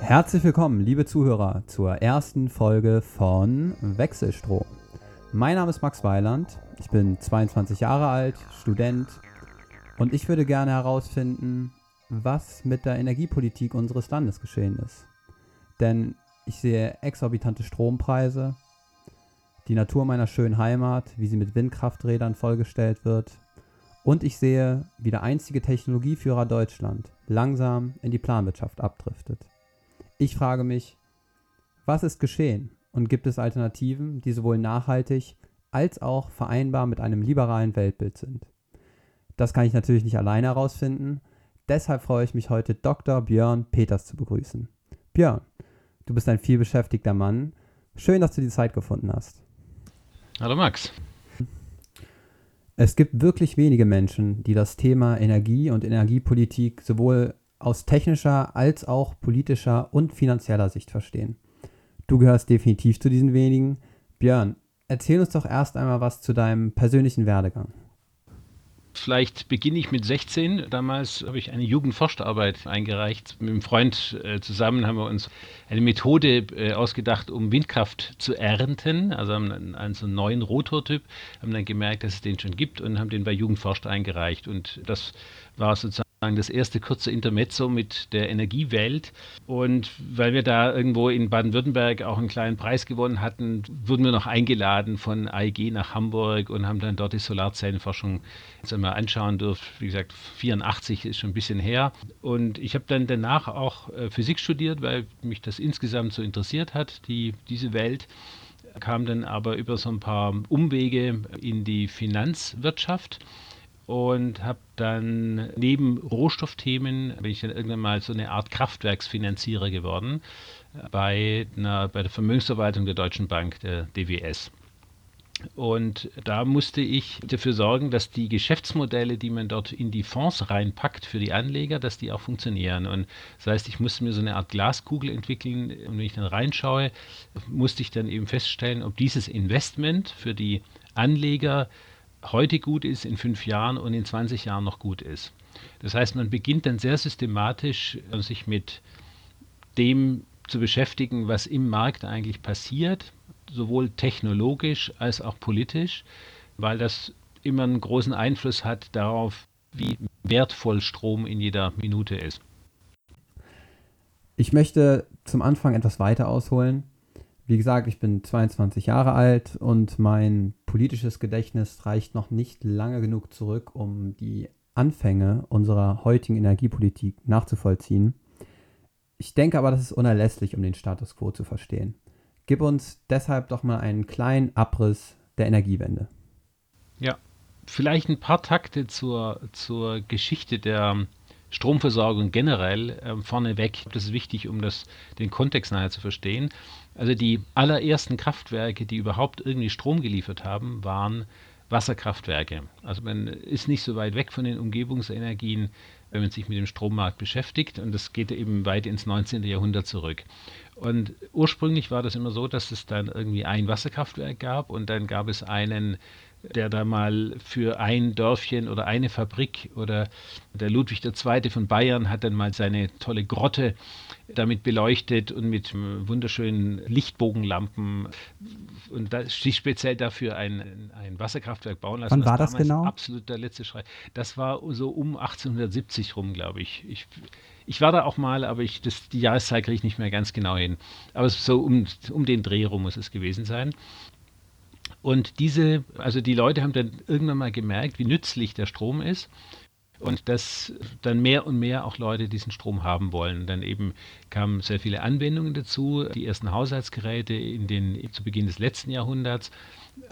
Herzlich willkommen, liebe Zuhörer, zur ersten Folge von Wechselstrom. Mein Name ist Max Weiland, ich bin 22 Jahre alt, Student und ich würde gerne herausfinden, was mit der Energiepolitik unseres Landes geschehen ist. Denn ich sehe exorbitante Strompreise, die Natur meiner schönen Heimat, wie sie mit Windkrafträdern vollgestellt wird und ich sehe, wie der einzige Technologieführer Deutschland langsam in die Planwirtschaft abdriftet. Ich frage mich, was ist geschehen und gibt es Alternativen, die sowohl nachhaltig als auch vereinbar mit einem liberalen Weltbild sind? Das kann ich natürlich nicht alleine herausfinden, deshalb freue ich mich heute Dr. Björn Peters zu begrüßen. Björn, du bist ein vielbeschäftigter Mann. Schön, dass du die Zeit gefunden hast. Hallo Max. Es gibt wirklich wenige Menschen, die das Thema Energie und Energiepolitik sowohl aus technischer als auch politischer und finanzieller Sicht verstehen. Du gehörst definitiv zu diesen wenigen. Björn, erzähl uns doch erst einmal was zu deinem persönlichen Werdegang. Vielleicht beginne ich mit 16. Damals habe ich eine Jugendforscharbeit eingereicht. Mit einem Freund äh, zusammen haben wir uns eine Methode äh, ausgedacht, um Windkraft zu ernten. Also einen, einen so neuen Rotortyp, haben dann gemerkt, dass es den schon gibt und haben den bei Jugendforscht eingereicht. Und das war sozusagen das erste kurze Intermezzo mit der Energiewelt. Und weil wir da irgendwo in Baden-Württemberg auch einen kleinen Preis gewonnen hatten, wurden wir noch eingeladen von AEG nach Hamburg und haben dann dort die Solarzellenforschung mal anschauen dürfen. Wie gesagt, 84 ist schon ein bisschen her. Und ich habe dann danach auch äh, Physik studiert, weil mich das insgesamt so interessiert hat, die, diese Welt kam dann aber über so ein paar Umwege in die Finanzwirtschaft und habe dann neben Rohstoffthemen bin ich dann irgendwann mal so eine Art Kraftwerksfinanzierer geworden bei, einer, bei der Vermögensverwaltung der Deutschen Bank, der DWS. Und da musste ich dafür sorgen, dass die Geschäftsmodelle, die man dort in die Fonds reinpackt für die Anleger, dass die auch funktionieren. Und das heißt, ich musste mir so eine Art Glaskugel entwickeln. Und wenn ich dann reinschaue, musste ich dann eben feststellen, ob dieses Investment für die Anleger heute gut ist, in fünf Jahren und in 20 Jahren noch gut ist. Das heißt, man beginnt dann sehr systematisch, äh, sich mit dem zu beschäftigen, was im Markt eigentlich passiert, sowohl technologisch als auch politisch, weil das immer einen großen Einfluss hat darauf, wie wertvoll Strom in jeder Minute ist. Ich möchte zum Anfang etwas weiter ausholen. Wie gesagt, ich bin 22 Jahre alt und mein politisches Gedächtnis reicht noch nicht lange genug zurück, um die Anfänge unserer heutigen Energiepolitik nachzuvollziehen. Ich denke aber, das ist unerlässlich, um den Status quo zu verstehen. Gib uns deshalb doch mal einen kleinen Abriss der Energiewende. Ja, vielleicht ein paar Takte zur, zur Geschichte der Stromversorgung generell äh, vorneweg. Das ist wichtig, um das, den Kontext nachher zu verstehen. Also die allerersten Kraftwerke, die überhaupt irgendwie Strom geliefert haben, waren Wasserkraftwerke. Also man ist nicht so weit weg von den Umgebungsenergien, wenn man sich mit dem Strommarkt beschäftigt. Und das geht eben weit ins 19. Jahrhundert zurück. Und ursprünglich war das immer so, dass es dann irgendwie ein Wasserkraftwerk gab und dann gab es einen der da mal für ein Dörfchen oder eine Fabrik oder der Ludwig II. von Bayern hat dann mal seine tolle Grotte damit beleuchtet und mit wunderschönen Lichtbogenlampen und da, sich speziell dafür ein, ein Wasserkraftwerk bauen lassen. Wann war das genau? Absolut der letzte Schrei. Das war so um 1870 rum, glaube ich. ich. Ich war da auch mal, aber ich, das, die Jahreszeit kriege ich nicht mehr ganz genau hin. Aber so um, um den Dreh rum muss es gewesen sein. Und diese, also die Leute haben dann irgendwann mal gemerkt, wie nützlich der Strom ist und dass dann mehr und mehr auch Leute diesen Strom haben wollen. Dann eben kamen sehr viele Anwendungen dazu, die ersten Haushaltsgeräte in den, zu Beginn des letzten Jahrhunderts,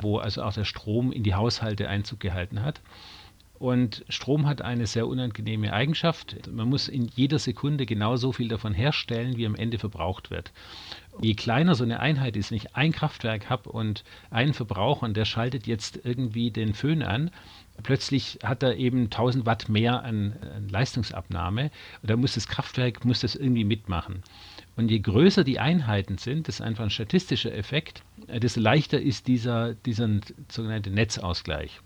wo also auch der Strom in die Haushalte Einzug gehalten hat. Und Strom hat eine sehr unangenehme Eigenschaft. Man muss in jeder Sekunde genau so viel davon herstellen, wie am Ende verbraucht wird. Je kleiner so eine Einheit ist, wenn ich ein Kraftwerk habe und einen Verbraucher und der schaltet jetzt irgendwie den Föhn an, plötzlich hat er eben 1000 Watt mehr an, an Leistungsabnahme und da muss das Kraftwerk muss das irgendwie mitmachen. Und je größer die Einheiten sind, das ist einfach ein statistischer Effekt, äh, desto leichter ist dieser, dieser sogenannte Netzausgleich.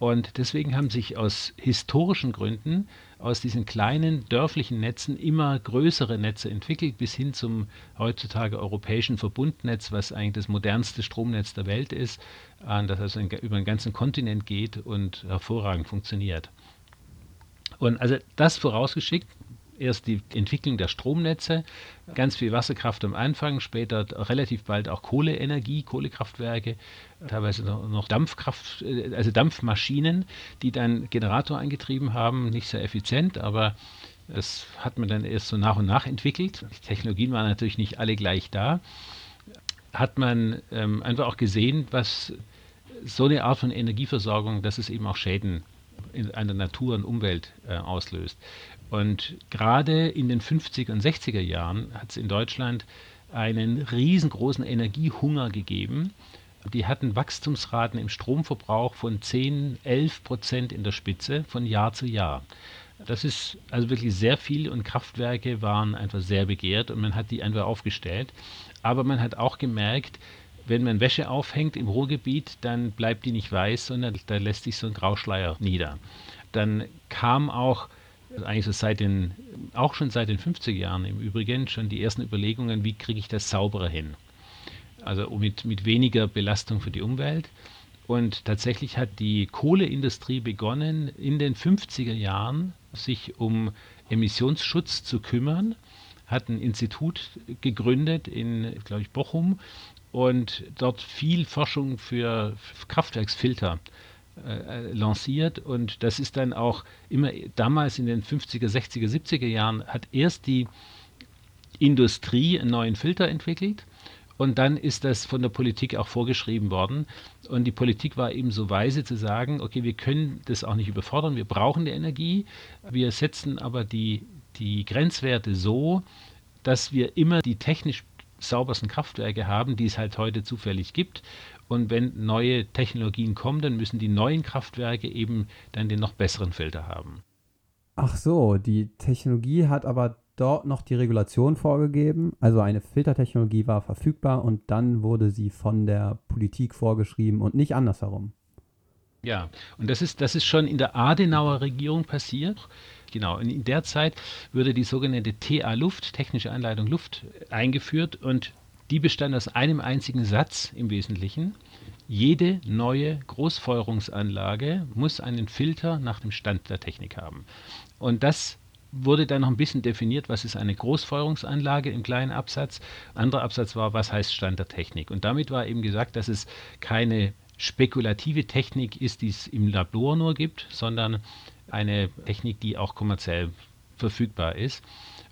Und deswegen haben sich aus historischen Gründen aus diesen kleinen dörflichen Netzen immer größere Netze entwickelt, bis hin zum heutzutage europäischen Verbundnetz, was eigentlich das modernste Stromnetz der Welt ist, das also über den ganzen Kontinent geht und hervorragend funktioniert. Und also das vorausgeschickt, erst die Entwicklung der Stromnetze, ganz viel Wasserkraft am Anfang, später relativ bald auch Kohleenergie, Kohlekraftwerke, teilweise noch Dampfkraft, äh, also Dampfmaschinen, die dann Generator angetrieben haben, nicht sehr effizient, aber das hat man dann erst so nach und nach entwickelt. Die Technologien waren natürlich nicht alle gleich da. Hat man ähm, einfach auch gesehen, was so eine Art von Energieversorgung, dass es eben auch Schäden in einer Natur und Umwelt äh, auslöst. Und gerade in den 50er und 60er Jahren hat es in Deutschland einen riesengroßen Energiehunger gegeben. Die hatten Wachstumsraten im Stromverbrauch von 10, 11 Prozent in der Spitze von Jahr zu Jahr. Das ist also wirklich sehr viel und Kraftwerke waren einfach sehr begehrt und man hat die einfach aufgestellt. Aber man hat auch gemerkt, wenn man Wäsche aufhängt im Ruhrgebiet, dann bleibt die nicht weiß, sondern da lässt sich so ein Grauschleier nieder. Dann kam auch eigentlich so seit den, auch schon seit den 50er Jahren im Übrigen, schon die ersten Überlegungen, wie kriege ich das sauberer hin. Also mit, mit weniger Belastung für die Umwelt. Und tatsächlich hat die Kohleindustrie begonnen, in den 50er Jahren sich um Emissionsschutz zu kümmern, hat ein Institut gegründet in, glaube ich, Bochum und dort viel Forschung für Kraftwerksfilter äh, lanciert und das ist dann auch immer damals in den 50er, 60er, 70er Jahren hat erst die Industrie einen neuen Filter entwickelt und dann ist das von der Politik auch vorgeschrieben worden. Und die Politik war eben so weise zu sagen, okay, wir können das auch nicht überfordern, wir brauchen die Energie, wir setzen aber die, die Grenzwerte so, dass wir immer die technisch saubersten Kraftwerke haben, die es halt heute zufällig gibt. Und wenn neue Technologien kommen, dann müssen die neuen Kraftwerke eben dann den noch besseren Filter haben. Ach so, die Technologie hat aber dort noch die Regulation vorgegeben. Also eine Filtertechnologie war verfügbar und dann wurde sie von der Politik vorgeschrieben und nicht andersherum. Ja, und das ist, das ist schon in der Adenauer Regierung passiert. Genau, und in der Zeit wurde die sogenannte TA Luft, technische Anleitung Luft, eingeführt und die bestand aus einem einzigen Satz im Wesentlichen. Jede neue Großfeuerungsanlage muss einen Filter nach dem Stand der Technik haben. Und das wurde dann noch ein bisschen definiert, was ist eine Großfeuerungsanlage im kleinen Absatz. Anderer Absatz war, was heißt Stand der Technik. Und damit war eben gesagt, dass es keine spekulative Technik ist, die es im Labor nur gibt, sondern eine Technik, die auch kommerziell verfügbar ist.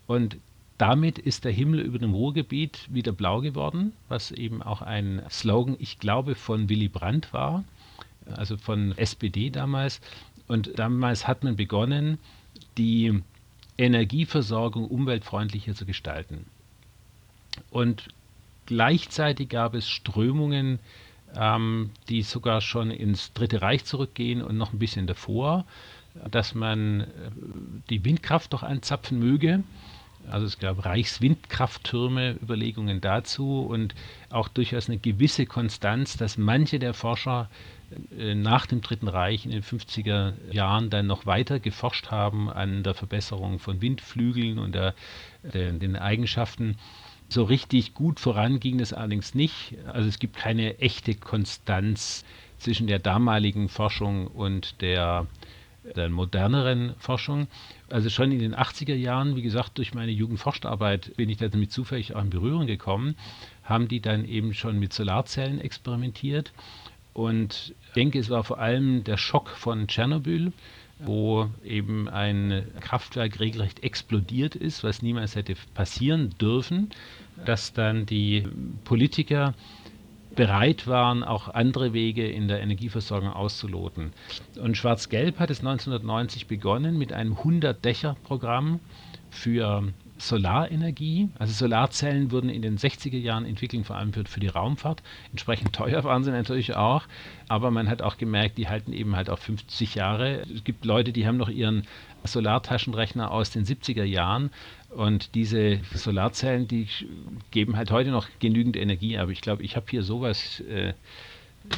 Und damit ist der Himmel über dem Ruhrgebiet wieder blau geworden, was eben auch ein Slogan, ich glaube, von Willy Brandt war, also von SPD damals. Und damals hat man begonnen, die Energieversorgung umweltfreundlicher zu gestalten. Und gleichzeitig gab es Strömungen, ähm, die sogar schon ins Dritte Reich zurückgehen und noch ein bisschen davor, dass man äh, die Windkraft doch anzapfen möge. Also es gab Reichswindkrafttürme, Überlegungen dazu und auch durchaus eine gewisse Konstanz, dass manche der Forscher äh, nach dem Dritten Reich in den 50er Jahren dann noch weiter geforscht haben an der Verbesserung von Windflügeln und der, der, den Eigenschaften. So richtig gut voran ging es allerdings nicht. Also es gibt keine echte Konstanz zwischen der damaligen Forschung und der der moderneren Forschung. Also schon in den 80er Jahren, wie gesagt, durch meine Jugendforscharbeit bin ich damit zufällig auch in Berührung gekommen, haben die dann eben schon mit Solarzellen experimentiert. Und ich denke, es war vor allem der Schock von Tschernobyl, wo eben ein Kraftwerk regelrecht explodiert ist, was niemals hätte passieren dürfen, dass dann die Politiker bereit waren, auch andere Wege in der Energieversorgung auszuloten. Und Schwarz-Gelb hat es 1990 begonnen mit einem 100-Dächer-Programm für Solarenergie. Also Solarzellen wurden in den 60er Jahren entwickelt, vor allem für, für die Raumfahrt. Entsprechend teuer waren sie natürlich auch. Aber man hat auch gemerkt, die halten eben halt auch 50 Jahre. Es gibt Leute, die haben noch ihren Solartaschenrechner aus den 70er Jahren. Und diese Solarzellen, die geben halt heute noch genügend Energie. Aber ich glaube, ich habe hier sowas. Äh,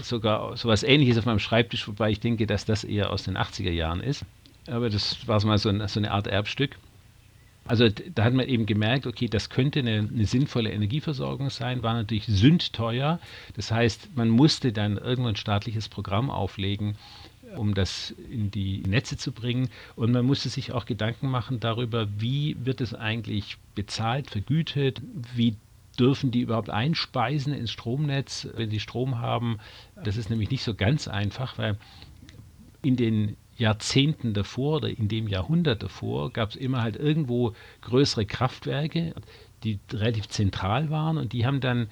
sogar sowas ähnliches auf meinem Schreibtisch, wobei ich denke, dass das eher aus den 80er Jahren ist. Aber das war mal so, ein, so eine Art Erbstück. Also da hat man eben gemerkt, okay, das könnte eine, eine sinnvolle Energieversorgung sein, war natürlich sündteuer. Das heißt, man musste dann irgendwann ein staatliches Programm auflegen, um das in die Netze zu bringen. Und man musste sich auch Gedanken machen darüber, wie wird es eigentlich bezahlt, vergütet, wie dürfen die überhaupt einspeisen ins Stromnetz, wenn sie Strom haben. Das ist nämlich nicht so ganz einfach, weil in den Jahrzehnten davor oder in dem Jahrhundert davor gab es immer halt irgendwo größere Kraftwerke, die relativ zentral waren und die haben dann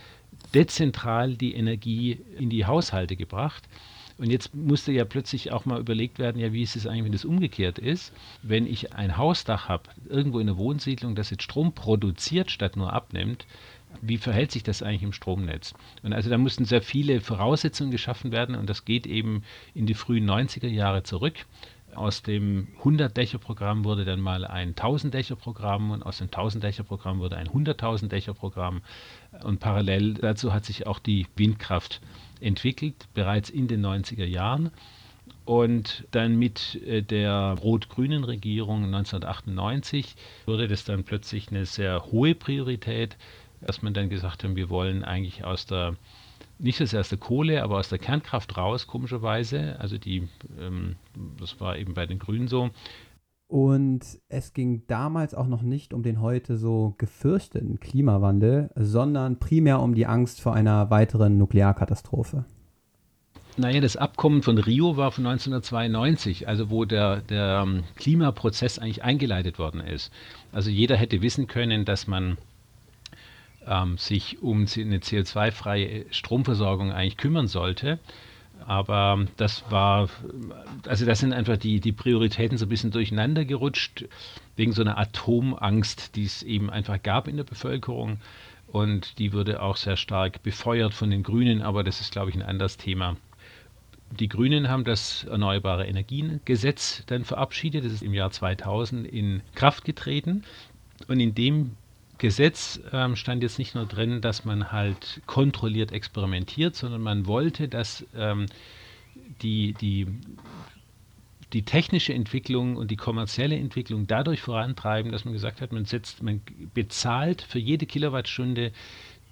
dezentral die Energie in die Haushalte gebracht. Und jetzt musste ja plötzlich auch mal überlegt werden, ja, wie ist es eigentlich, wenn das umgekehrt ist? Wenn ich ein Hausdach habe, irgendwo in der Wohnsiedlung, das jetzt Strom produziert statt nur abnimmt, wie verhält sich das eigentlich im Stromnetz? Und also da mussten sehr viele Voraussetzungen geschaffen werden und das geht eben in die frühen 90er Jahre zurück. Aus dem 100-Dächer-Programm wurde dann mal ein 1000-Dächer-Programm und aus dem 1000-Dächer-Programm wurde ein 100.000-Dächer-Programm. Und parallel dazu hat sich auch die Windkraft entwickelt, bereits in den 90er Jahren. Und dann mit äh, der rot-grünen Regierung 1998 wurde das dann plötzlich eine sehr hohe Priorität dass man dann gesagt hat, wir wollen eigentlich aus der, nicht aus der Kohle, aber aus der Kernkraft raus, komischerweise. Also die, ähm, das war eben bei den Grünen so. Und es ging damals auch noch nicht um den heute so gefürchteten Klimawandel, sondern primär um die Angst vor einer weiteren Nuklearkatastrophe. Naja, das Abkommen von Rio war von 1992, also wo der, der ähm, Klimaprozess eigentlich eingeleitet worden ist. Also jeder hätte wissen können, dass man ähm, sich um eine CO2-freie Stromversorgung eigentlich kümmern sollte. Aber das war, also das sind einfach die, die Prioritäten so ein bisschen durcheinander gerutscht, wegen so einer Atomangst, die es eben einfach gab in der Bevölkerung. Und die wurde auch sehr stark befeuert von den Grünen, aber das ist, glaube ich, ein anderes Thema. Die Grünen haben das Erneuerbare Energiengesetz dann verabschiedet. Das ist im Jahr 2000 in Kraft getreten. Und in dem Gesetz ähm, stand jetzt nicht nur drin, dass man halt kontrolliert experimentiert, sondern man wollte, dass ähm, die, die, die technische Entwicklung und die kommerzielle Entwicklung dadurch vorantreiben, dass man gesagt hat, man setzt, man bezahlt für jede Kilowattstunde,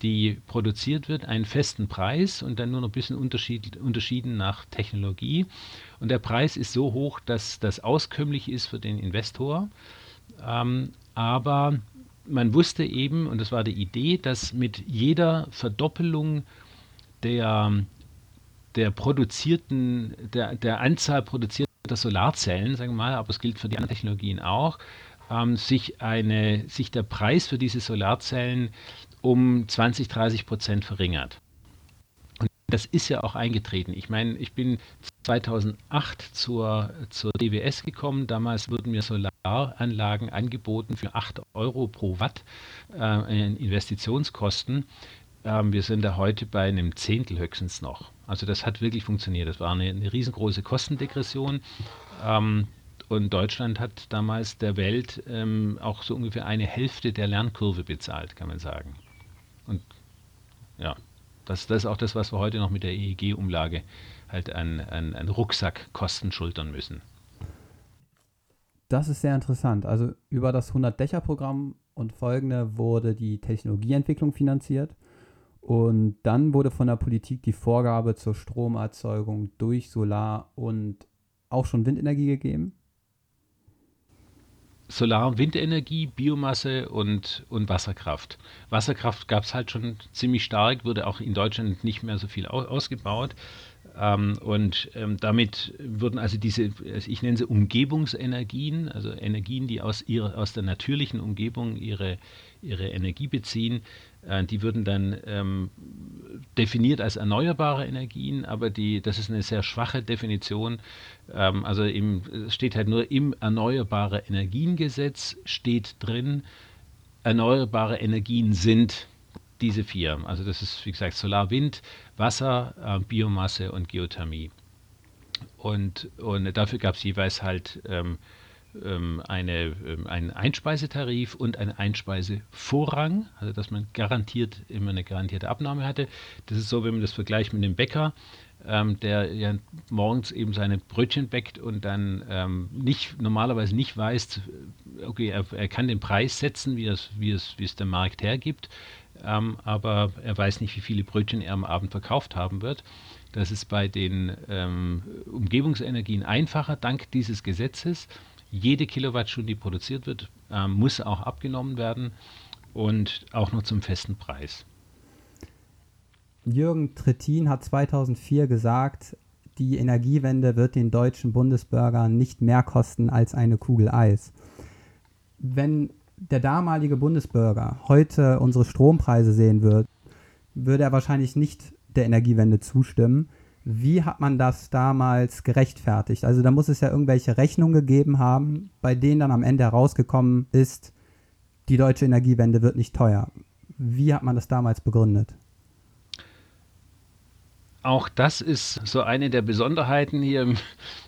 die produziert wird, einen festen Preis und dann nur noch ein bisschen Unterschied, unterschieden nach Technologie. Und der Preis ist so hoch, dass das auskömmlich ist für den Investor. Ähm, aber man wusste eben, und das war die Idee, dass mit jeder Verdoppelung der, der produzierten, der, der Anzahl produzierter Solarzellen, sagen wir mal, aber es gilt für die anderen Technologien auch, ähm, sich, eine, sich der Preis für diese Solarzellen um 20, 30 Prozent verringert. Und das ist ja auch eingetreten. Ich meine, ich bin 2008 zur, zur DWS gekommen. Damals wurden mir Solaranlagen angeboten für 8 Euro pro Watt äh, Investitionskosten. Ähm, wir sind da heute bei einem Zehntel höchstens noch. Also das hat wirklich funktioniert. Das war eine, eine riesengroße Kostendegression. Ähm, und Deutschland hat damals der Welt ähm, auch so ungefähr eine Hälfte der Lernkurve bezahlt, kann man sagen. Und ja, das, das ist auch das, was wir heute noch mit der EEG-Umlage halt an, an, an Rucksackkosten schultern müssen. Das ist sehr interessant. Also über das 100-Dächer-Programm und folgende wurde die Technologieentwicklung finanziert. Und dann wurde von der Politik die Vorgabe zur Stromerzeugung durch Solar- und auch schon Windenergie gegeben. Solar- und Windenergie, Biomasse und, und Wasserkraft. Wasserkraft gab es halt schon ziemlich stark, wurde auch in Deutschland nicht mehr so viel ausgebaut. Ähm, und ähm, damit wurden also diese, ich nenne sie Umgebungsenergien, also Energien, die aus, ihrer, aus der natürlichen Umgebung ihre, ihre Energie beziehen, Äh, die würden dann ähm, definiert als erneuerbare Energien, aber die, das ist eine sehr schwache Definition. Ähm, also im, es steht halt nur im Erneuerbare Energiengesetz steht drin, erneuerbare Energien sind diese vier. Also das ist, wie gesagt, Solar, Wind, Wasser, äh, Biomasse und Geothermie. Und, und dafür gab es jeweils halt ähm, ähm, eine, ähm, einen Einspeisetarif und einen Einspeisevorrang, also dass man garantiert immer eine garantierte Abnahme hatte. Das ist so, wenn man das vergleicht mit dem Bäcker, ähm, der ja morgens eben seine Brötchen bäckt und dann ähm, nicht, normalerweise nicht weiß, okay, er, er, kann den Preis setzen, wie es, wie es, wie es der Markt hergibt, ähm, aber er weiß nicht, wie viele Brötchen er am Abend verkauft haben wird. Das ist bei den ähm, Umgebungsenergien einfacher, dank dieses Gesetzes. Jede Kilowattstunde, die produziert wird, ähm, muss auch abgenommen werden und auch nur zum festen Preis. Jürgen Trittin hat 2004 gesagt, die Energiewende wird den deutschen Bundesbürgern nicht mehr kosten als eine Kugel Eis. Wenn der damalige Bundesbürger heute unsere Strompreise sehen würde, würde er wahrscheinlich nicht der Energiewende zustimmen. Wie hat man das damals gerechtfertigt? Also da muss es ja irgendwelche Rechnungen gegeben haben, bei denen dann am Ende herausgekommen ist, die deutsche Energiewende wird nicht teuer. Wie hat man das damals begründet? Auch das ist so eine der Besonderheiten hier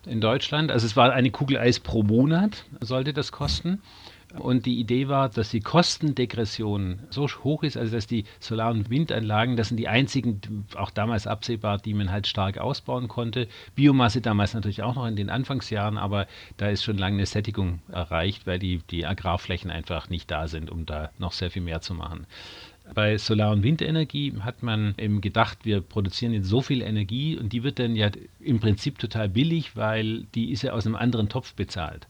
in Deutschland. Also es war eine Kugel Eis pro Monat, sollte das kosten. Und die Idee war, dass die Kostendegression so hoch ist, also dass die Solar- und Windanlagen, das sind die einzigen, auch damals absehbar, die man halt stark ausbauen konnte. Biomasse damals natürlich auch noch in den Anfangsjahren, aber da ist schon lange eine Sättigung erreicht, weil die, die Agrarflächen einfach nicht da sind, um da noch sehr viel mehr zu machen. Bei Solar- und Windenergie hat man eben gedacht, wir produzieren jetzt so viel Energie und die wird dann ja im Prinzip total billig, weil die ist ja aus einem anderen Topf bezahlt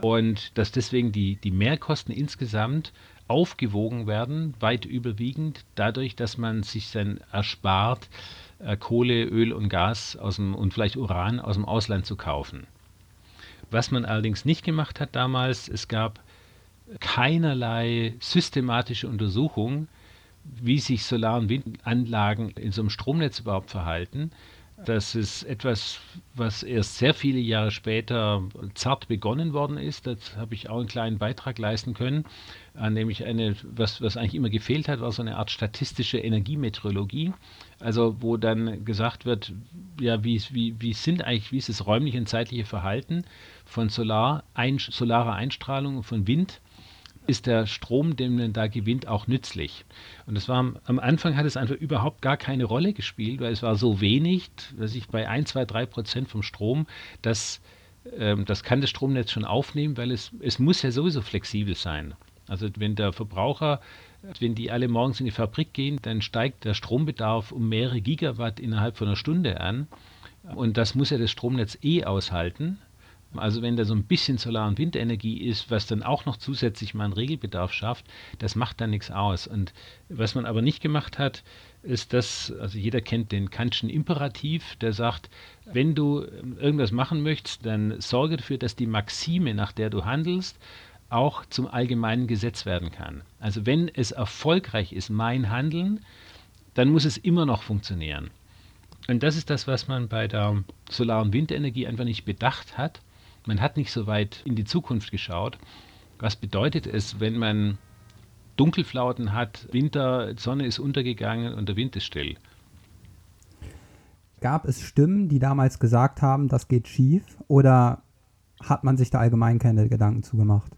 und dass deswegen die, die Mehrkosten insgesamt aufgewogen werden, weit überwiegend dadurch, dass man sich dann erspart, äh, Kohle, Öl und Gas aus dem, und vielleicht Uran aus dem Ausland zu kaufen. Was man allerdings nicht gemacht hat damals, es gab keinerlei systematische Untersuchung, wie sich Solar- und Windanlagen in so einem Stromnetz überhaupt verhalten. Das ist etwas, was erst sehr viele Jahre später zart begonnen worden ist. Da habe ich auch einen kleinen Beitrag leisten können, nämlich eine, was, was eigentlich immer gefehlt hat, war so eine Art statistische Energiemeteorologie. Also wo dann gesagt wird, ja, wie, wie, wie sind eigentlich, wie ist das räumliche und zeitliche Verhalten von Solar, ein, solarer Einstrahlung und von Wind ist der Strom, den man da gewinnt, auch nützlich. Und das war am Anfang hat es einfach überhaupt gar keine Rolle gespielt, weil es war so wenig, dass ich bei 1, 2, 3 Prozent vom Strom, das, ähm, das kann das Stromnetz schon aufnehmen, weil es, es muss ja sowieso flexibel sein. Also wenn der Verbraucher, wenn die alle morgens in die Fabrik gehen, dann steigt der Strombedarf um mehrere Gigawatt innerhalb von einer Stunde an. Und das muss ja das Stromnetz eh aushalten. Also wenn da so ein bisschen Solar- und Windenergie ist, was dann auch noch zusätzlich mal einen Regelbedarf schafft, das macht dann nichts aus. Und was man aber nicht gemacht hat, ist das, also jeder kennt den Kantschen Imperativ, der sagt, wenn du irgendwas machen möchtest, dann sorge dafür, dass die Maxime, nach der du handelst, auch zum allgemeinen Gesetz werden kann. Also wenn es erfolgreich ist, mein Handeln, dann muss es immer noch funktionieren. Und das ist das, was man bei der Solar- und Windenergie einfach nicht bedacht hat man hat nicht so weit in die Zukunft geschaut. Was bedeutet es, wenn man Dunkelflauten hat, Winter, Sonne ist untergegangen und der Wind ist still? Gab es Stimmen, die damals gesagt haben, das geht schief? Oder hat man sich da allgemein keine Gedanken zugemacht?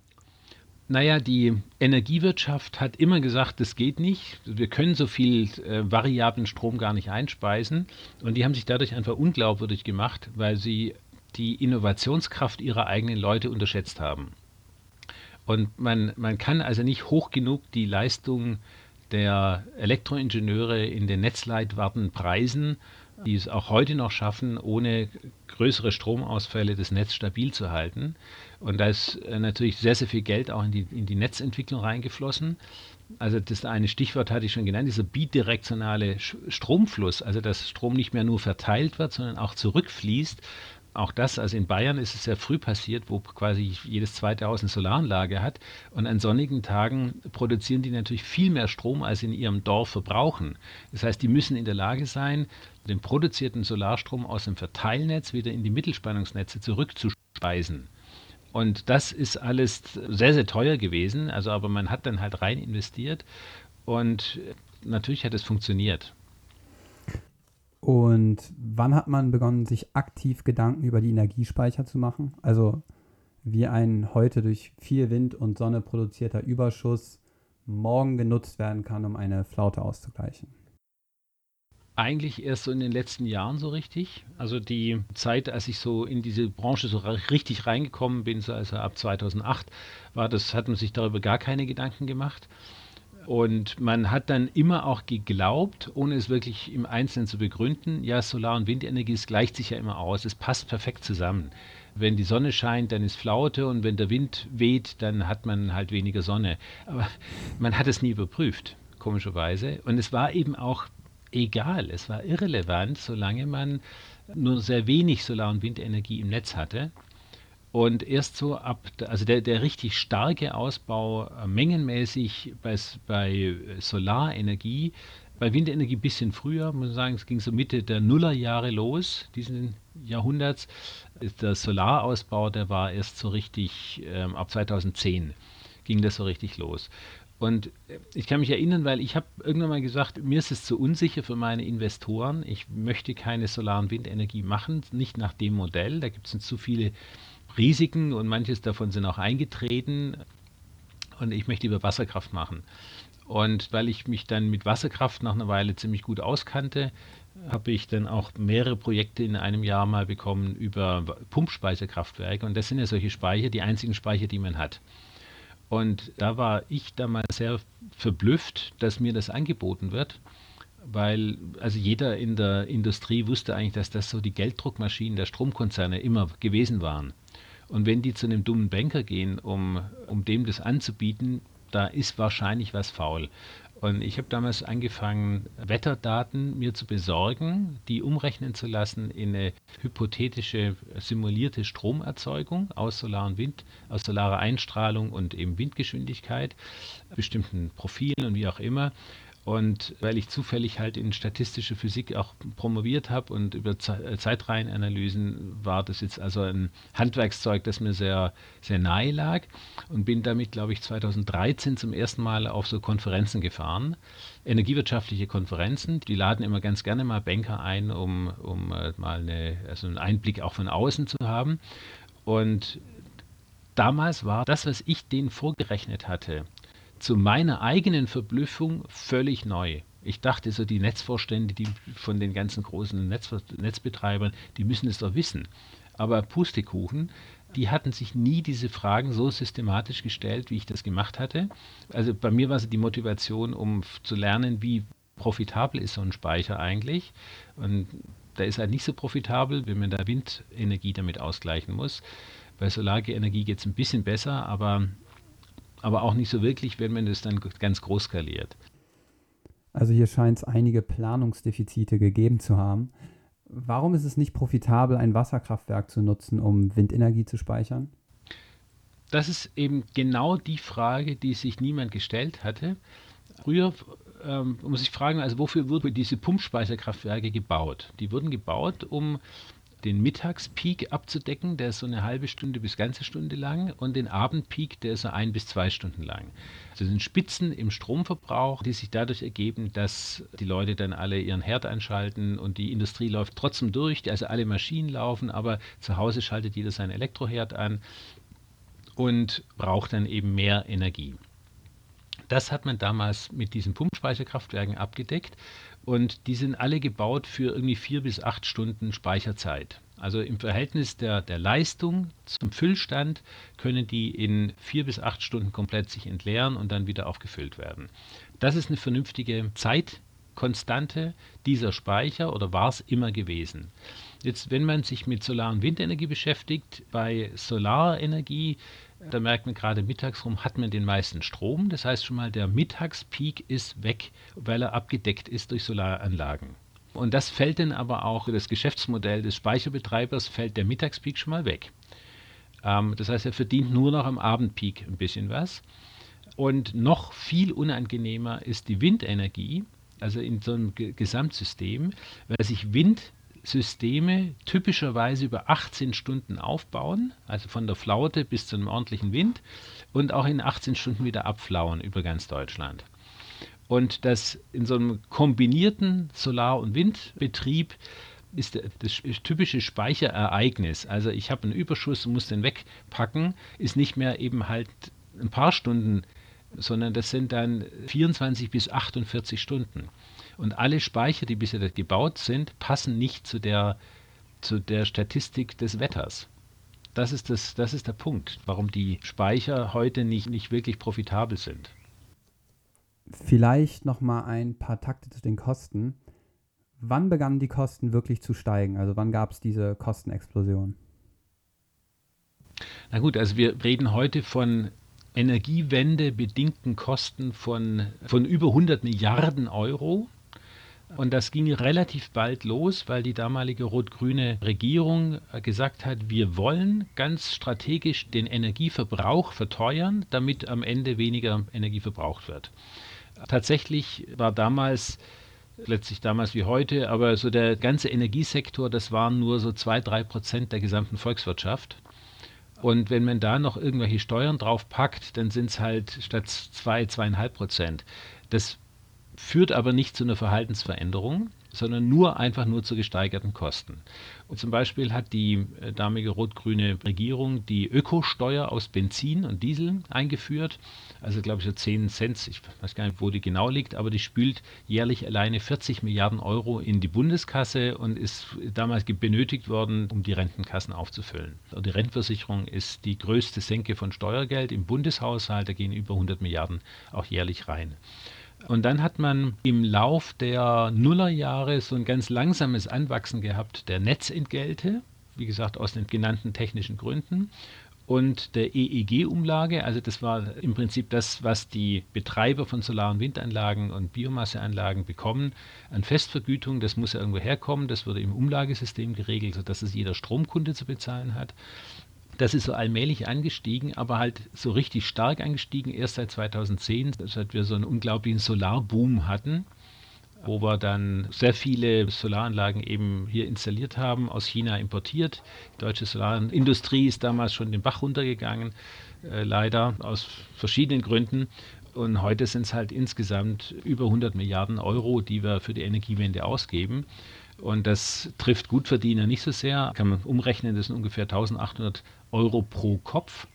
Naja, die Energiewirtschaft hat immer gesagt, das geht nicht. Wir können so viel äh, variablen Strom gar nicht einspeisen. Und die haben sich dadurch einfach unglaubwürdig gemacht, weil sie die Innovationskraft ihrer eigenen Leute unterschätzt haben. Und man, man kann also nicht hoch genug die Leistung der Elektroingenieure in den Netzleitwarten preisen, die es auch heute noch schaffen, ohne größere Stromausfälle das Netz stabil zu halten. Und da ist äh, natürlich sehr, sehr viel Geld auch in die, in die Netzentwicklung reingeflossen. Also das eine Stichwort hatte ich schon genannt, dieser bidirektionale Stromfluss, also dass Strom nicht mehr nur verteilt wird, sondern auch zurückfließt auch das, also in Bayern ist es sehr früh passiert, wo quasi jedes zweite Haus eine Solaranlage hat. Und an sonnigen Tagen produzieren die natürlich viel mehr Strom, als in ihrem Dorf verbrauchen. Das heißt, die müssen in der Lage sein, den produzierten Solarstrom aus dem Verteilnetz wieder in die Mittelspannungsnetze zurückzuspeisen. Und das ist alles sehr, sehr teuer gewesen. Also, aber man hat dann halt rein investiert und natürlich hat es funktioniert. Und wann hat man begonnen, sich aktiv Gedanken über die Energiespeicher zu machen? Also wie ein heute durch viel Wind und Sonne produzierter Überschuss morgen genutzt werden kann, um eine Flaute auszugleichen. Eigentlich erst so in den letzten Jahren so richtig. Also die Zeit, als ich so in diese Branche so richtig reingekommen bin, so also ab 2008, war das, hat man sich darüber gar keine Gedanken gemacht. Und man hat dann immer auch geglaubt, ohne es wirklich im Einzelnen zu begründen, ja, Solar- und Windenergie, es gleicht sich ja immer aus, es passt perfekt zusammen. Wenn die Sonne scheint, dann ist Flaute und wenn der Wind weht, dann hat man halt weniger Sonne. Aber man hat es nie überprüft, komischerweise. Und es war eben auch egal, es war irrelevant, solange man nur sehr wenig Solar- und Windenergie im Netz hatte. Und erst so ab, also der, der richtig starke Ausbau äh, mengenmäßig bei, bei Solarenergie, bei Windenergie ein bisschen früher, muss man sagen, es ging so Mitte der Nullerjahre los, diesen Jahrhunderts. Der Solarausbau, der war erst so richtig, ähm, ab 2010 ging das so richtig los. Und äh, ich kann mich erinnern, weil ich habe irgendwann mal gesagt, mir ist es zu unsicher für meine Investoren. Ich möchte keine Solar- und Windenergie machen, nicht nach dem Modell. Da gibt es zu viele Risiken und manches davon sind auch eingetreten. Und ich möchte lieber Wasserkraft machen. Und weil ich mich dann mit Wasserkraft nach einer Weile ziemlich gut auskannte, habe ich dann auch mehrere Projekte in einem Jahr mal bekommen über Pumpspeicherkraftwerke. Und das sind ja solche Speicher, die einzigen Speicher, die man hat. Und da war ich damals sehr verblüfft, dass mir das angeboten wird, weil also jeder in der Industrie wusste eigentlich, dass das so die Gelddruckmaschinen der Stromkonzerne immer gewesen waren. Und wenn die zu einem dummen Banker gehen, um, um dem das anzubieten, da ist wahrscheinlich was faul. Und ich habe damals angefangen, Wetterdaten mir zu besorgen, die umrechnen zu lassen in eine hypothetische simulierte Stromerzeugung aus Solar und Wind, aus solarer Einstrahlung und eben Windgeschwindigkeit, bestimmten Profilen und wie auch immer. Und weil ich zufällig halt in statistische Physik auch promoviert habe und über äh, Zeitreihenanalysen war das jetzt also ein Handwerkszeug, das mir sehr, sehr nahe lag und bin damit, glaube ich, 2013 zum ersten Mal auf so Konferenzen gefahren, energiewirtschaftliche Konferenzen. Die laden immer ganz gerne mal Banker ein, um, um äh, mal eine, also einen Einblick auch von außen zu haben. Und damals war das, was ich denen vorgerechnet hatte, zu meiner eigenen Verblüffung völlig neu. Ich dachte so, die Netzvorstände, die von den ganzen großen Netz, Netzbetreibern, die müssen es doch wissen. Aber Pustekuchen, die hatten sich nie diese Fragen so systematisch gestellt, wie ich das gemacht hatte. Also bei mir war es die Motivation, um zu lernen, wie profitabel ist so ein Speicher eigentlich. Und da ist halt nicht so profitabel, wenn man da Windenergie damit ausgleichen muss. Bei Solarenergie geht es ein bisschen besser, aber aber auch nicht so wirklich, wenn man das dann ganz groß skaliert. Also hier scheint es einige Planungsdefizite gegeben zu haben. Warum ist es nicht profitabel, ein Wasserkraftwerk zu nutzen, um Windenergie zu speichern? Das ist eben genau die Frage, die sich niemand gestellt hatte. Früher ähm, muss ich fragen, also wofür wurden diese Pumpspeicherkraftwerke gebaut? Die wurden gebaut, um den Mittagspeak abzudecken, der ist so eine halbe Stunde bis ganze Stunde lang, und den Abendpeak, der ist so ein bis zwei Stunden lang. Das sind Spitzen im Stromverbrauch, die sich dadurch ergeben, dass die Leute dann alle ihren Herd einschalten und die Industrie läuft trotzdem durch, also alle Maschinen laufen, aber zu Hause schaltet jeder seinen Elektroherd an und braucht dann eben mehr Energie. Das hat man damals mit diesen Pumpspeicherkraftwerken abgedeckt und die sind alle gebaut für irgendwie vier bis acht Stunden Speicherzeit. Also im Verhältnis der, der Leistung zum Füllstand können die in vier bis acht Stunden komplett sich entleeren und dann wieder aufgefüllt werden. Das ist eine vernünftige Zeitkonstante dieser Speicher oder war es immer gewesen. Jetzt, wenn man sich mit Solar- und Windenergie beschäftigt, bei Solarenergie da merkt man gerade mittags rum hat man den meisten Strom. Das heißt schon mal, der Mittagspeak ist weg, weil er abgedeckt ist durch Solaranlagen. Und das fällt dann aber auch, das Geschäftsmodell des Speicherbetreibers fällt der Mittagspeak schon mal weg. Ähm, das heißt, er verdient nur noch am Abendpeak ein bisschen was. Und noch viel unangenehmer ist die Windenergie, also in so einem Gesamtsystem, weil sich Windsysteme typischerweise über 18 Stunden aufbauen, also von der Flaute bis zu einem ordentlichen Wind und auch in 18 Stunden wieder abflauen über ganz Deutschland. Und das in so einem kombinierten Solar- und Windbetrieb ist das typische Speicherereignis. Also ich habe einen Überschuss und muss den wegpacken, ist nicht mehr eben halt ein paar Stunden, sondern das sind dann 24 bis 48 Stunden. Und alle Speicher, die bisher gebaut sind, passen nicht zu der, zu der Statistik des Wetters. Das ist, das, das ist der Punkt, warum die Speicher heute nicht, nicht wirklich profitabel sind. Vielleicht noch mal ein paar Takte zu den Kosten. Wann begannen die Kosten wirklich zu steigen? Also wann gab es diese Kostenexplosion? Na gut, also wir reden heute von Energiewende bedingten Kosten von, von über 100 Milliarden Euro. Und das ging relativ bald los, weil die damalige rot-grüne Regierung gesagt hat, wir wollen ganz strategisch den Energieverbrauch verteuern, damit am Ende weniger Energie verbraucht wird. Tatsächlich war damals, letztlich damals wie heute, aber so der ganze Energiesektor, das waren nur so zwei, drei Prozent der gesamten Volkswirtschaft. Und wenn man da noch irgendwelche Steuern drauf packt, dann sind es halt statt zwei, zweieinhalb Prozent. Das führt aber nicht zu einer Verhaltensveränderung, sondern nur einfach nur zu gesteigerten Kosten. Und zum Beispiel hat die äh, damalige rot-grüne Regierung die Ökosteuer aus Benzin und Diesel eingeführt. Also glaube ich so 10 Cent, ich weiß gar nicht, wo die genau liegt, aber die spült jährlich alleine 40 Milliarden Euro in die Bundeskasse und ist damals benötigt worden, um die Rentenkassen aufzufüllen. Und die Rentenversicherung ist die größte Senke von Steuergeld im Bundeshaushalt, da gehen über 100 Milliarden auch jährlich rein. Und dann hat man im Lauf der Nullerjahre so ein ganz langsames Anwachsen gehabt der Netzentgelte, wie gesagt aus den genannten technischen Gründen und der EEG-Umlage. Also das war im Prinzip das, was die Betreiber von Solar- und Windanlagen und Biomasseanlagen bekommen an Festvergütung. Das muss ja irgendwo herkommen. Das wurde im Umlagesystem geregelt, sodass es jeder Stromkunde zu bezahlen hat. Das ist so allmählich angestiegen, aber halt so richtig stark angestiegen erst seit 2010, seit wir so einen unglaublichen Solarboom hatten, wo wir dann sehr viele Solaranlagen eben hier installiert haben, aus China importiert. Die deutsche Solarindustrie ist damals schon den Bach runtergegangen, äh, leider aus verschiedenen Gründen. Und heute sind es halt insgesamt über 100 Milliarden Euro, die wir für die Energiewende ausgeben. Und das trifft Gutverdiener nicht so sehr. Kann man umrechnen, das sind ungefähr 1800 Euro pro Kopf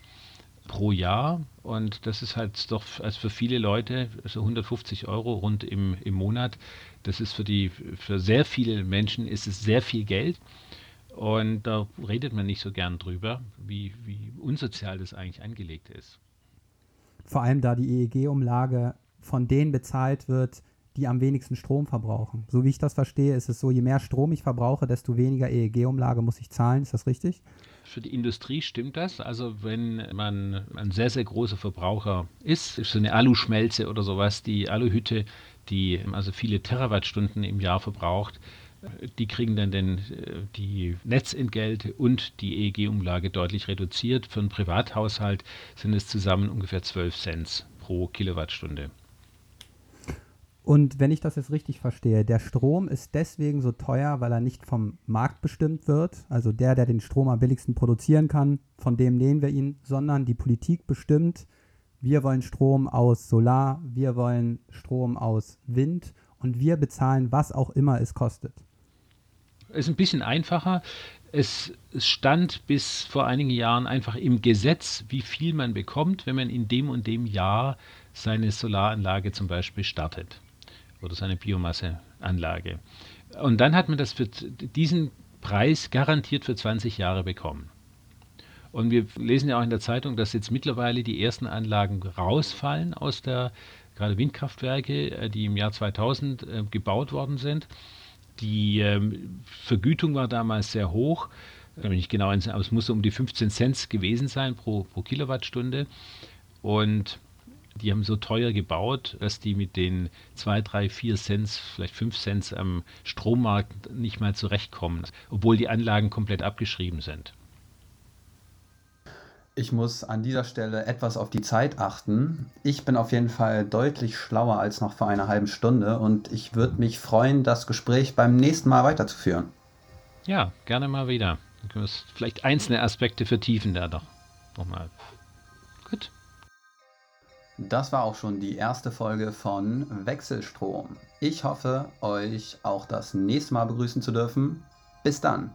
pro Jahr. Und das ist halt doch also für viele Leute, also 150 Euro rund im, im Monat, das ist für die, für sehr viele Menschen ist es sehr viel Geld. Und da redet man nicht so gern drüber, wie, wie unsozial das eigentlich angelegt ist. Vor allem da die EEG-Umlage von denen bezahlt wird, die am wenigsten Strom verbrauchen. So wie ich das verstehe, ist es so, je mehr Strom ich verbrauche, desto weniger EEG-Umlage muss ich zahlen. Ist das richtig? Für die Industrie stimmt das. Also wenn man ein sehr, sehr großer Verbraucher ist, ist so eine Aluschmelze oder sowas, die Aluhütte, die also viele Terawattstunden im Jahr verbraucht, die kriegen dann den, die Netzentgelte und die EEG-Umlage deutlich reduziert. Für einen Privathaushalt sind es zusammen ungefähr 12 Cent pro Kilowattstunde. Und wenn ich das jetzt richtig verstehe, der Strom ist deswegen so teuer, weil er nicht vom Markt bestimmt wird, also der, der den Strom am billigsten produzieren kann, von dem nehmen wir ihn, sondern die Politik bestimmt, wir wollen Strom aus Solar, wir wollen Strom aus Wind und wir bezahlen, was auch immer es kostet. Es ist ein bisschen einfacher. Es stand bis vor einigen Jahren einfach im Gesetz, wie viel man bekommt, wenn man in dem und dem Jahr seine Solaranlage zum Beispiel startet oder seine Biomasseanlage. Und dann hat man das für diesen Preis garantiert für 20 Jahre bekommen. Und wir lesen ja auch in der Zeitung, dass jetzt mittlerweile die ersten Anlagen rausfallen aus der, gerade Windkraftwerke, äh, die im Jahr 2000 äh, gebaut worden sind. Die ähm, Vergütung war damals sehr hoch, ich mich nicht genau aber es muss um die 15 Cent gewesen sein pro, pro Kilowattstunde. Und Die haben so teuer gebaut, dass die mit den 2, 3, 4 Cent, vielleicht 5 Cent am Strommarkt nicht mal zurechtkommen, obwohl die Anlagen komplett abgeschrieben sind. Ich muss an dieser Stelle etwas auf die Zeit achten. Ich bin auf jeden Fall deutlich schlauer als noch vor einer halben Stunde und ich würde mich freuen, das Gespräch beim nächsten Mal weiterzuführen. Ja, gerne mal wieder. Dann können wir vielleicht einzelne Aspekte vertiefen da doch nochmal. Gut. Das war auch schon die erste Folge von Wechselstrom. Ich hoffe, euch auch das nächste Mal begrüßen zu dürfen. Bis dann.